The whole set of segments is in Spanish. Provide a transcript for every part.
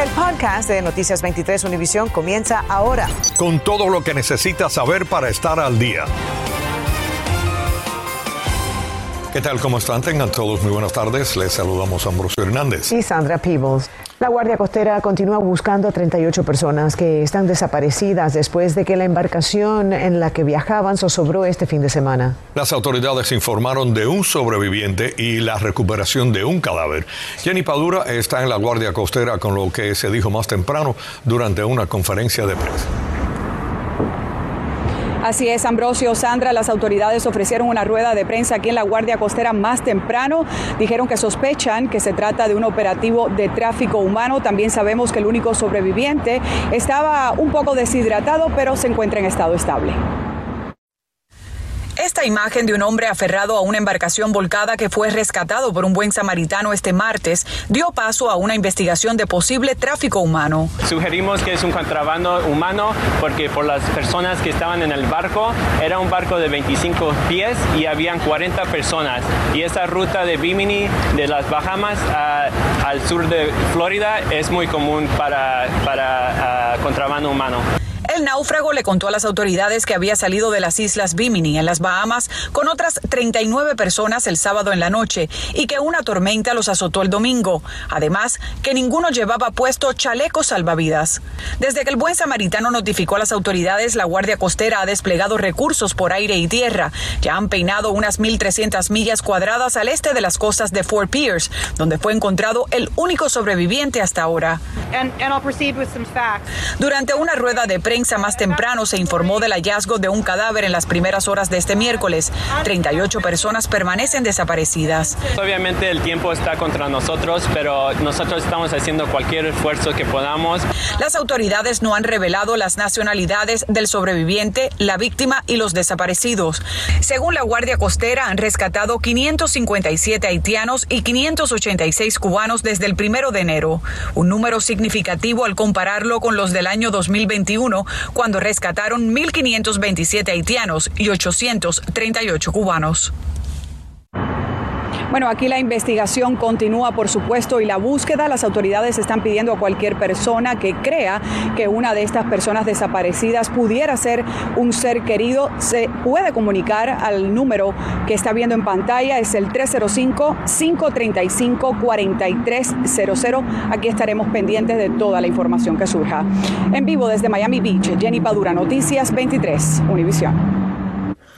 El podcast de Noticias 23 Univisión comienza ahora. Con todo lo que necesitas saber para estar al día. ¿Qué tal? ¿Cómo están? Tengan todos muy buenas tardes. Les saludamos a Ambrosio Hernández. Y Sandra Peebles. La Guardia Costera continúa buscando a 38 personas que están desaparecidas después de que la embarcación en la que viajaban zozobró este fin de semana. Las autoridades informaron de un sobreviviente y la recuperación de un cadáver. Jenny Padura está en la Guardia Costera con lo que se dijo más temprano durante una conferencia de prensa. Así es, Ambrosio, Sandra, las autoridades ofrecieron una rueda de prensa aquí en la Guardia Costera más temprano. Dijeron que sospechan que se trata de un operativo de tráfico humano. También sabemos que el único sobreviviente estaba un poco deshidratado, pero se encuentra en estado estable. Esta imagen de un hombre aferrado a una embarcación volcada que fue rescatado por un buen samaritano este martes dio paso a una investigación de posible tráfico humano. Sugerimos que es un contrabando humano porque por las personas que estaban en el barco era un barco de 25 pies y habían 40 personas y esa ruta de Bimini de las Bahamas al sur de Florida es muy común para, para contrabando humano. El náufrago le contó a las autoridades que había salido de las islas Bimini en las Bahamas con otras 39 personas el sábado en la noche y que una tormenta los azotó el domingo. Además, que ninguno llevaba puesto chalecos salvavidas. Desde que el buen samaritano notificó a las autoridades, la Guardia Costera ha desplegado recursos por aire y tierra. Ya han peinado unas 1.300 millas cuadradas al este de las costas de Fort Pierce, donde fue encontrado el único sobreviviente hasta ahora. Durante una rueda de prensa, más temprano se informó del hallazgo de un cadáver en las primeras horas de este miércoles. 38 personas permanecen desaparecidas. Obviamente el tiempo está contra nosotros, pero nosotros estamos haciendo cualquier esfuerzo que podamos. Las autoridades no han revelado las nacionalidades del sobreviviente, la víctima y los desaparecidos. Según la Guardia Costera, han rescatado 557 haitianos y 586 cubanos desde el primero de enero, un número significativo al compararlo con los del año 2021, cuando rescataron 1.527 haitianos y 838 cubanos. Bueno, aquí la investigación continúa, por supuesto, y la búsqueda. Las autoridades están pidiendo a cualquier persona que crea que una de estas personas desaparecidas pudiera ser un ser querido, se puede comunicar al número que está viendo en pantalla, es el 305-535-4300. Aquí estaremos pendientes de toda la información que surja. En vivo desde Miami Beach, Jenny Padura, Noticias 23, Univisión.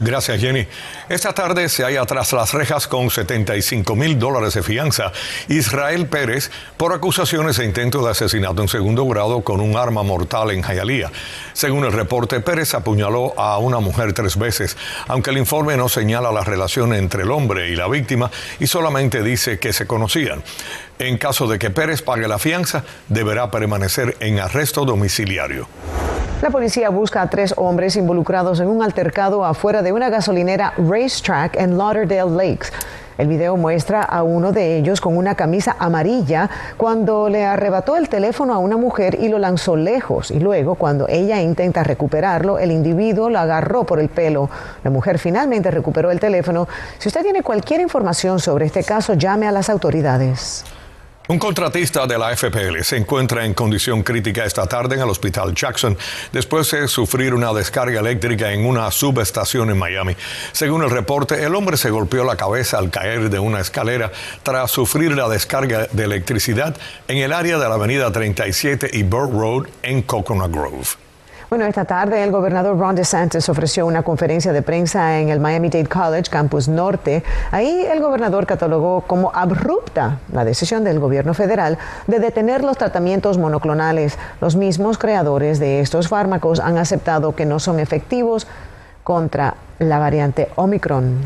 Gracias, Jenny. Esta tarde se halla tras las rejas con 75 mil dólares de fianza Israel Pérez por acusaciones e intento de asesinato en segundo grado con un arma mortal en Jayalía. Según el reporte, Pérez apuñaló a una mujer tres veces, aunque el informe no señala la relación entre el hombre y la víctima y solamente dice que se conocían. En caso de que Pérez pague la fianza, deberá permanecer en arresto domiciliario. La policía busca a tres hombres involucrados en un altercado afuera de una gasolinera Racetrack en Lauderdale Lakes. El video muestra a uno de ellos con una camisa amarilla cuando le arrebató el teléfono a una mujer y lo lanzó lejos. Y luego, cuando ella intenta recuperarlo, el individuo lo agarró por el pelo. La mujer finalmente recuperó el teléfono. Si usted tiene cualquier información sobre este caso, llame a las autoridades. Un contratista de la FPL se encuentra en condición crítica esta tarde en el Hospital Jackson después de sufrir una descarga eléctrica en una subestación en Miami. Según el reporte, el hombre se golpeó la cabeza al caer de una escalera tras sufrir la descarga de electricidad en el área de la avenida 37 y Burr Road en Coconut Grove. Bueno, esta tarde el gobernador Ron DeSantis ofreció una conferencia de prensa en el Miami-Dade College, Campus Norte. Ahí el gobernador catalogó como abrupta la decisión del gobierno federal de detener los tratamientos monoclonales. Los mismos creadores de estos fármacos han aceptado que no son efectivos contra la variante Omicron.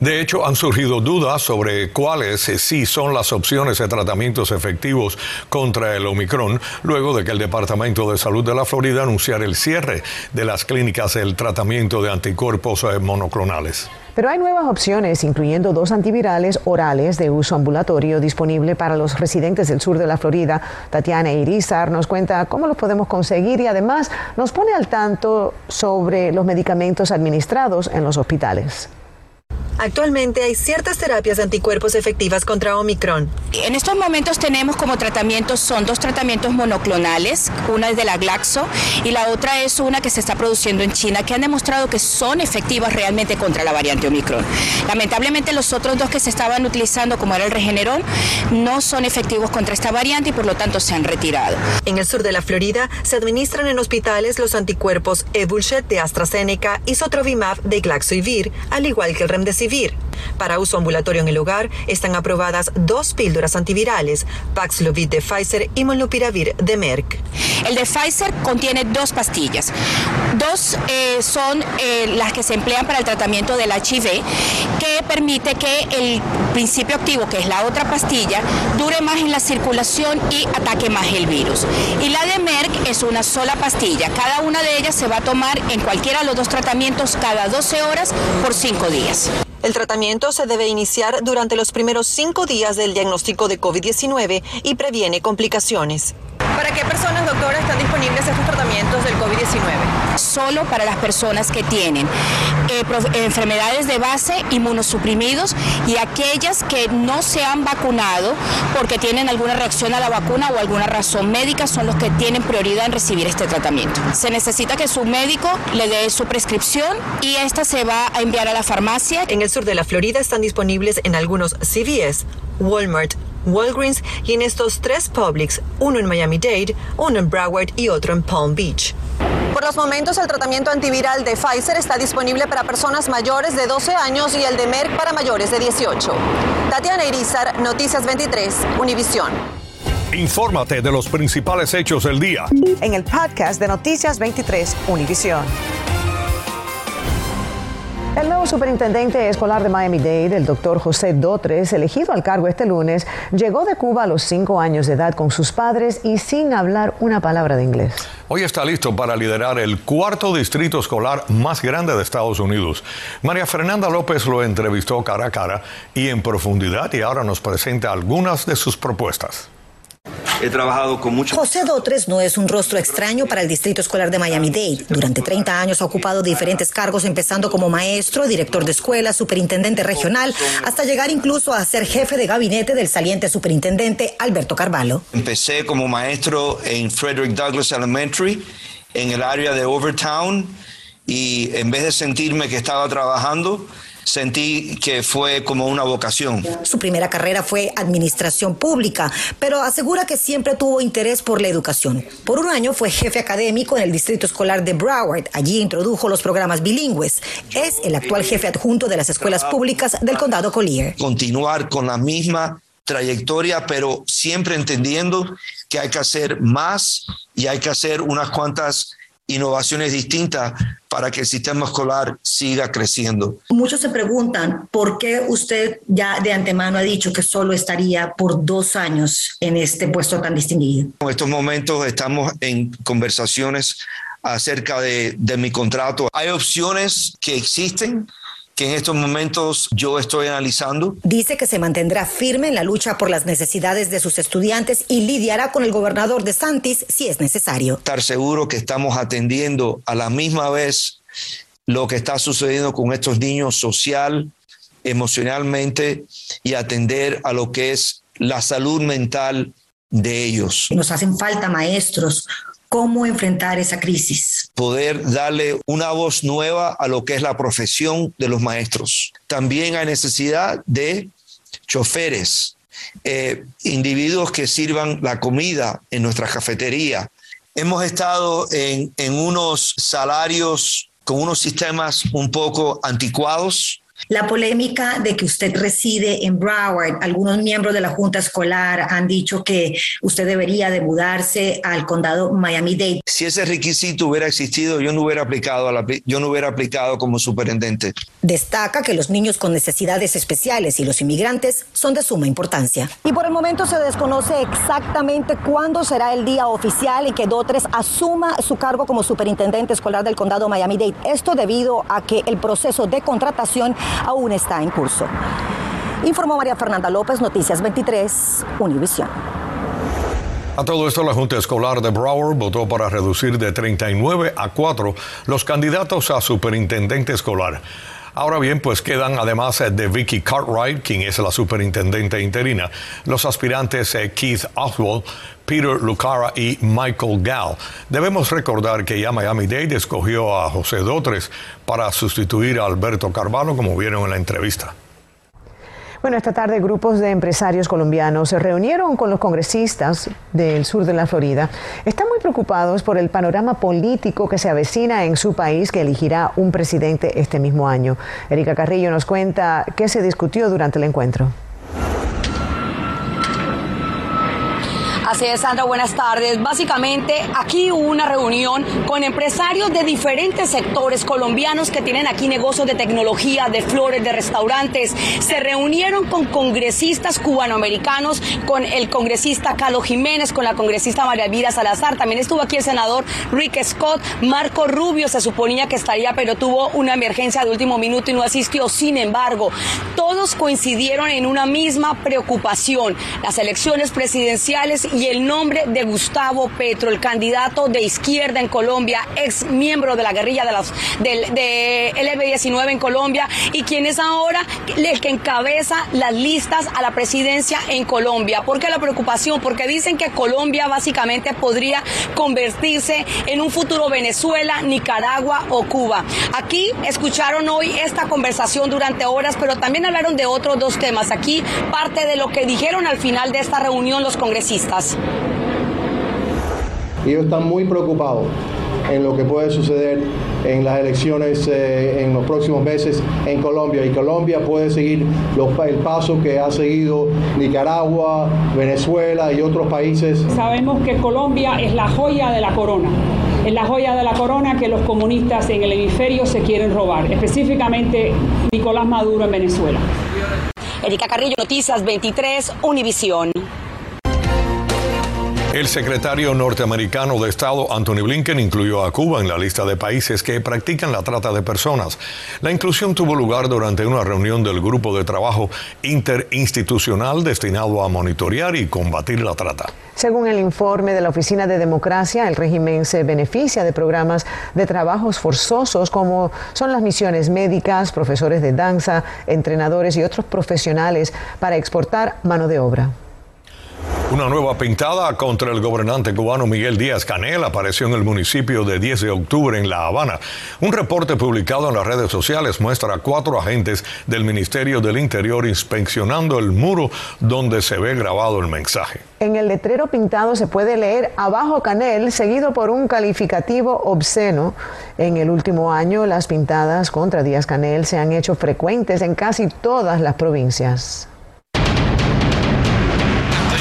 De hecho, han surgido dudas sobre cuáles eh, sí son las opciones de tratamientos efectivos contra el Omicron, luego de que el Departamento de Salud de la Florida anunciara el cierre de las clínicas del tratamiento de anticuerpos eh, monoclonales. Pero hay nuevas opciones, incluyendo dos antivirales orales de uso ambulatorio disponible para los residentes del sur de la Florida. Tatiana Irizar nos cuenta cómo los podemos conseguir y además nos pone al tanto sobre los medicamentos administrados en los hospitales. Actualmente hay ciertas terapias de anticuerpos efectivas contra Omicron. En estos momentos tenemos como tratamientos, son dos tratamientos monoclonales, una es de la Glaxo y la otra es una que se está produciendo en China, que han demostrado que son efectivas realmente contra la variante Omicron. Lamentablemente los otros dos que se estaban utilizando, como era el Regeneron, no son efectivos contra esta variante y por lo tanto se han retirado. En el sur de la Florida se administran en hospitales los anticuerpos Evulshed de AstraZeneca y Sotrovimab de Glaxo-Vir, al igual que el Remdesivir para uso ambulatorio en el hogar están aprobadas dos píldoras antivirales, Paxlovid de Pfizer y Molnupiravir de Merck. El de Pfizer contiene dos pastillas. Dos eh, son eh, las que se emplean para el tratamiento del HIV, que permite que el principio activo, que es la otra pastilla, dure más en la circulación y ataque más el virus. Y la de Merck es una sola pastilla. Cada una de ellas se va a tomar en cualquiera de los dos tratamientos cada 12 horas por 5 días. El tratamiento se debe iniciar durante los primeros cinco días del diagnóstico de COVID-19 y previene complicaciones. ¿Para qué personas, doctora, están disponibles estos tratamientos del COVID-19? Solo para las personas que tienen eh, enfermedades de base, inmunosuprimidos y aquellas que no se han vacunado porque tienen alguna reacción a la vacuna o alguna razón médica son los que tienen prioridad en recibir este tratamiento. Se necesita que su médico le dé su prescripción y esta se va a enviar a la farmacia. En el sur de la Florida están disponibles en algunos CVS, Walmart, Walgreens y en estos tres Publix, uno en Miami-Dade, uno en Broward y otro en Palm Beach. Por los momentos, el tratamiento antiviral de Pfizer está disponible para personas mayores de 12 años y el de Merck para mayores de 18. Tatiana Irizar, Noticias 23, Univisión. Infórmate de los principales hechos del día. En el podcast de Noticias 23, Univisión. El nuevo superintendente escolar de Miami-Dade, el doctor José Dotres, elegido al cargo este lunes, llegó de Cuba a los cinco años de edad con sus padres y sin hablar una palabra de inglés. Hoy está listo para liderar el cuarto distrito escolar más grande de Estados Unidos. María Fernanda López lo entrevistó cara a cara y en profundidad y ahora nos presenta algunas de sus propuestas. He trabajado con muchos. José Dotres no es un rostro extraño para el Distrito Escolar de Miami-Dade. Durante 30 años ha ocupado diferentes cargos, empezando como maestro, director de escuela, superintendente regional, hasta llegar incluso a ser jefe de gabinete del saliente superintendente Alberto Carvalho. Empecé como maestro en Frederick Douglass Elementary, en el área de Overtown, y en vez de sentirme que estaba trabajando, sentí que fue como una vocación. Su primera carrera fue administración pública, pero asegura que siempre tuvo interés por la educación. Por un año fue jefe académico en el distrito escolar de Broward. Allí introdujo los programas bilingües. Es el actual jefe adjunto de las escuelas públicas del condado Collier. Continuar con la misma trayectoria, pero siempre entendiendo que hay que hacer más y hay que hacer unas cuantas innovaciones distintas para que el sistema escolar siga creciendo. Muchos se preguntan por qué usted ya de antemano ha dicho que solo estaría por dos años en este puesto tan distinguido. En estos momentos estamos en conversaciones acerca de, de mi contrato. Hay opciones que existen que en estos momentos yo estoy analizando. Dice que se mantendrá firme en la lucha por las necesidades de sus estudiantes y lidiará con el gobernador de Santis si es necesario. Estar seguro que estamos atendiendo a la misma vez lo que está sucediendo con estos niños social, emocionalmente y atender a lo que es la salud mental de ellos. Nos hacen falta maestros, cómo enfrentar esa crisis. Poder darle una voz nueva a lo que es la profesión de los maestros. También hay necesidad de choferes, eh, individuos que sirvan la comida en nuestra cafetería. Hemos estado en, en unos salarios con unos sistemas un poco anticuados, la polémica de que usted reside en Broward, algunos miembros de la Junta Escolar han dicho que usted debería de mudarse al condado Miami-Dade. Si ese requisito hubiera existido, yo no hubiera aplicado, la, yo no hubiera aplicado como superintendente. Destaca que los niños con necesidades especiales y los inmigrantes son de suma importancia. Y por el momento se desconoce exactamente cuándo será el día oficial en que Dotres asuma su cargo como superintendente escolar del condado Miami-Dade. Esto debido a que el proceso de contratación aún está en curso. Informó María Fernanda López, Noticias 23, Univisión. A todo esto, la Junta Escolar de Broward votó para reducir de 39 a 4 los candidatos a superintendente escolar. Ahora bien, pues quedan además de Vicky Cartwright, quien es la superintendente interina, los aspirantes Keith Oswald, Peter Lucara y Michael Gall. Debemos recordar que ya Miami-Dade escogió a José Dotres para sustituir a Alberto Carvalho, como vieron en la entrevista. Bueno, esta tarde grupos de empresarios colombianos se reunieron con los congresistas del sur de la Florida. Están muy preocupados por el panorama político que se avecina en su país que elegirá un presidente este mismo año. Erika Carrillo nos cuenta qué se discutió durante el encuentro. Así es, Sandra, buenas tardes. Básicamente, aquí hubo una reunión con empresarios de diferentes sectores colombianos que tienen aquí negocios de tecnología, de flores, de restaurantes. Se reunieron con congresistas cubanoamericanos, con el congresista Carlos Jiménez, con la congresista María Elvira Salazar. También estuvo aquí el senador Rick Scott. Marco Rubio se suponía que estaría, pero tuvo una emergencia de último minuto y no asistió. Sin embargo, todos coincidieron en una misma preocupación. Las elecciones presidenciales y el nombre de Gustavo Petro, el candidato de izquierda en Colombia, ex miembro de la guerrilla de, los, del, de LB19 en Colombia y quien es ahora el que encabeza las listas a la presidencia en Colombia. ¿Por qué la preocupación? Porque dicen que Colombia básicamente podría convertirse en un futuro Venezuela, Nicaragua o Cuba. Aquí escucharon hoy esta conversación durante horas, pero también hablaron de otros dos temas. Aquí parte de lo que dijeron al final de esta reunión los congresistas. Ellos están muy preocupados en lo que puede suceder en las elecciones eh, en los próximos meses en Colombia. Y Colombia puede seguir el paso que ha seguido Nicaragua, Venezuela y otros países. Sabemos que Colombia es la joya de la corona. Es la joya de la corona que los comunistas en el hemisferio se quieren robar, específicamente Nicolás Maduro en Venezuela. Erika Carrillo, Noticias 23, Univisión. El secretario norteamericano de Estado, Anthony Blinken, incluyó a Cuba en la lista de países que practican la trata de personas. La inclusión tuvo lugar durante una reunión del Grupo de Trabajo Interinstitucional destinado a monitorear y combatir la trata. Según el informe de la Oficina de Democracia, el régimen se beneficia de programas de trabajos forzosos como son las misiones médicas, profesores de danza, entrenadores y otros profesionales para exportar mano de obra. Una nueva pintada contra el gobernante cubano Miguel Díaz Canel apareció en el municipio de 10 de octubre en La Habana. Un reporte publicado en las redes sociales muestra a cuatro agentes del Ministerio del Interior inspeccionando el muro donde se ve grabado el mensaje. En el letrero pintado se puede leer abajo Canel, seguido por un calificativo obsceno. En el último año, las pintadas contra Díaz Canel se han hecho frecuentes en casi todas las provincias.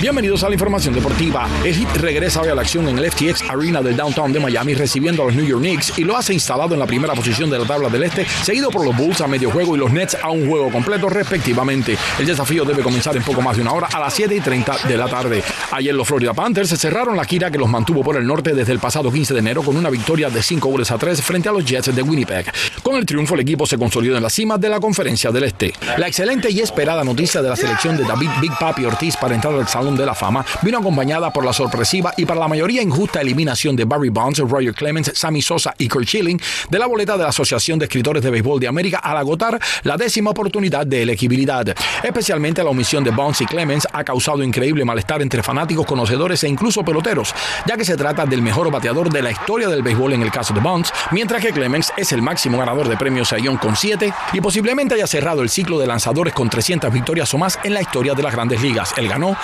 Bienvenidos a la información deportiva. El Heat regresa hoy a la acción en el FTX Arena del downtown de Miami recibiendo a los New York Knicks y lo hace instalado en la primera posición de la tabla del este, seguido por los Bulls a medio juego y los Nets a un juego completo respectivamente. El desafío debe comenzar en poco más de una hora a las 7 y 30 de la tarde. Ayer los Florida Panthers cerraron la gira que los mantuvo por el norte desde el pasado 15 de enero con una victoria de 5 goles a 3 frente a los Jets de Winnipeg. Con el triunfo el equipo se consolidó en la cima de la conferencia del este. La excelente y esperada noticia de la selección de David Big Papi Ortiz para entrar al Salón de la Fama vino acompañada por la sorpresiva y para la mayoría injusta eliminación de Barry Bonds, Roger Clemens, Sammy Sosa y Kurt Schilling de la boleta de la Asociación de Escritores de Béisbol de América al agotar la décima oportunidad de elegibilidad. Especialmente la omisión de Bonds y Clemens ha causado increíble malestar entre fanáticos, conocedores e incluso peloteros, ya que se trata del mejor bateador de la historia del béisbol en el caso de Bonds, mientras que Clemens es el máximo ganador de premios Sayón con 7 y posiblemente haya cerrado el ciclo de lanzadores con 300 victorias o más en la historia de las grandes ligas. Él ganó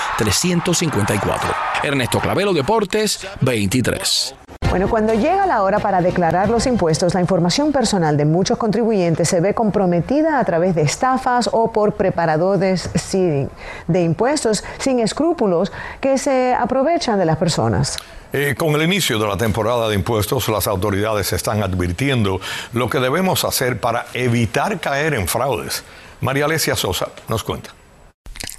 354. Ernesto Clavelo, Deportes 23. Bueno, cuando llega la hora para declarar los impuestos, la información personal de muchos contribuyentes se ve comprometida a través de estafas o por preparadores de impuestos sin escrúpulos que se aprovechan de las personas. Eh, con el inicio de la temporada de impuestos, las autoridades están advirtiendo lo que debemos hacer para evitar caer en fraudes. María Alesia Sosa nos cuenta.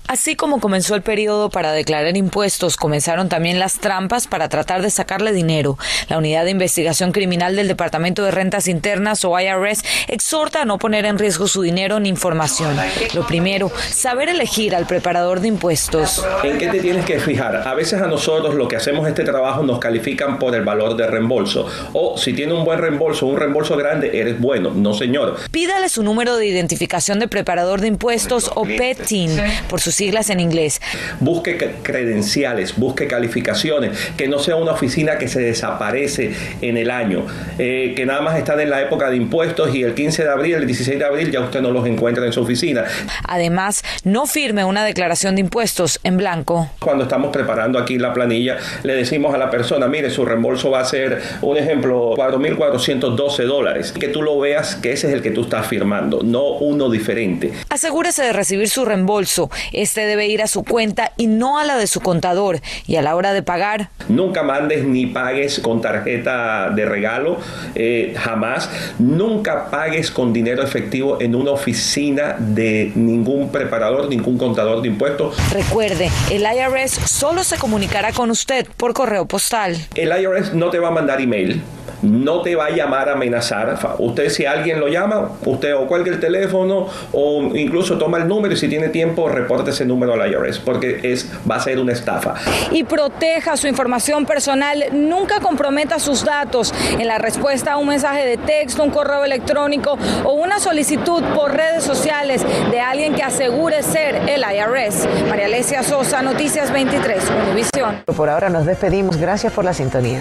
Así como comenzó el periodo para declarar impuestos, comenzaron también las trampas para tratar de sacarle dinero. La Unidad de Investigación Criminal del Departamento de Rentas Internas o IRS exhorta a no poner en riesgo su dinero ni información. Lo primero, saber elegir al preparador de impuestos. ¿En qué te tienes que fijar? A veces a nosotros lo que hacemos este trabajo nos califican por el valor de reembolso. O si tiene un buen reembolso, un reembolso grande, eres bueno. No, señor. Pídale su número de identificación de preparador de impuestos o PETIN por sus siglas en inglés. Busque credenciales, busque calificaciones, que no sea una oficina que se desaparece en el año, eh, que nada más están en la época de impuestos y el 15 de abril, el 16 de abril ya usted no los encuentra en su oficina. Además, no firme una declaración de impuestos en blanco. Cuando estamos preparando aquí la planilla, le decimos a la persona, mire, su reembolso va a ser, un ejemplo, 4.412 dólares. Que tú lo veas que ese es el que tú estás firmando, no uno diferente. Asegúrese de recibir su reembolso. Este debe ir a su cuenta y no a la de su contador. Y a la hora de pagar. Nunca mandes ni pagues con tarjeta de regalo, eh, jamás. Nunca pagues con dinero efectivo en una oficina de ningún preparador, ningún contador de impuestos. Recuerde, el IRS solo se comunicará con usted por correo postal. El IRS no te va a mandar email no te va a llamar a amenazar. Usted si alguien lo llama, usted o cuelgue el teléfono o incluso toma el número y si tiene tiempo reporte ese número al IRS porque es, va a ser una estafa. Y proteja su información personal, nunca comprometa sus datos en la respuesta a un mensaje de texto, un correo electrónico o una solicitud por redes sociales de alguien que asegure ser el IRS. María Alesia Sosa, Noticias 23, Univisión. Por ahora nos despedimos. Gracias por la sintonía.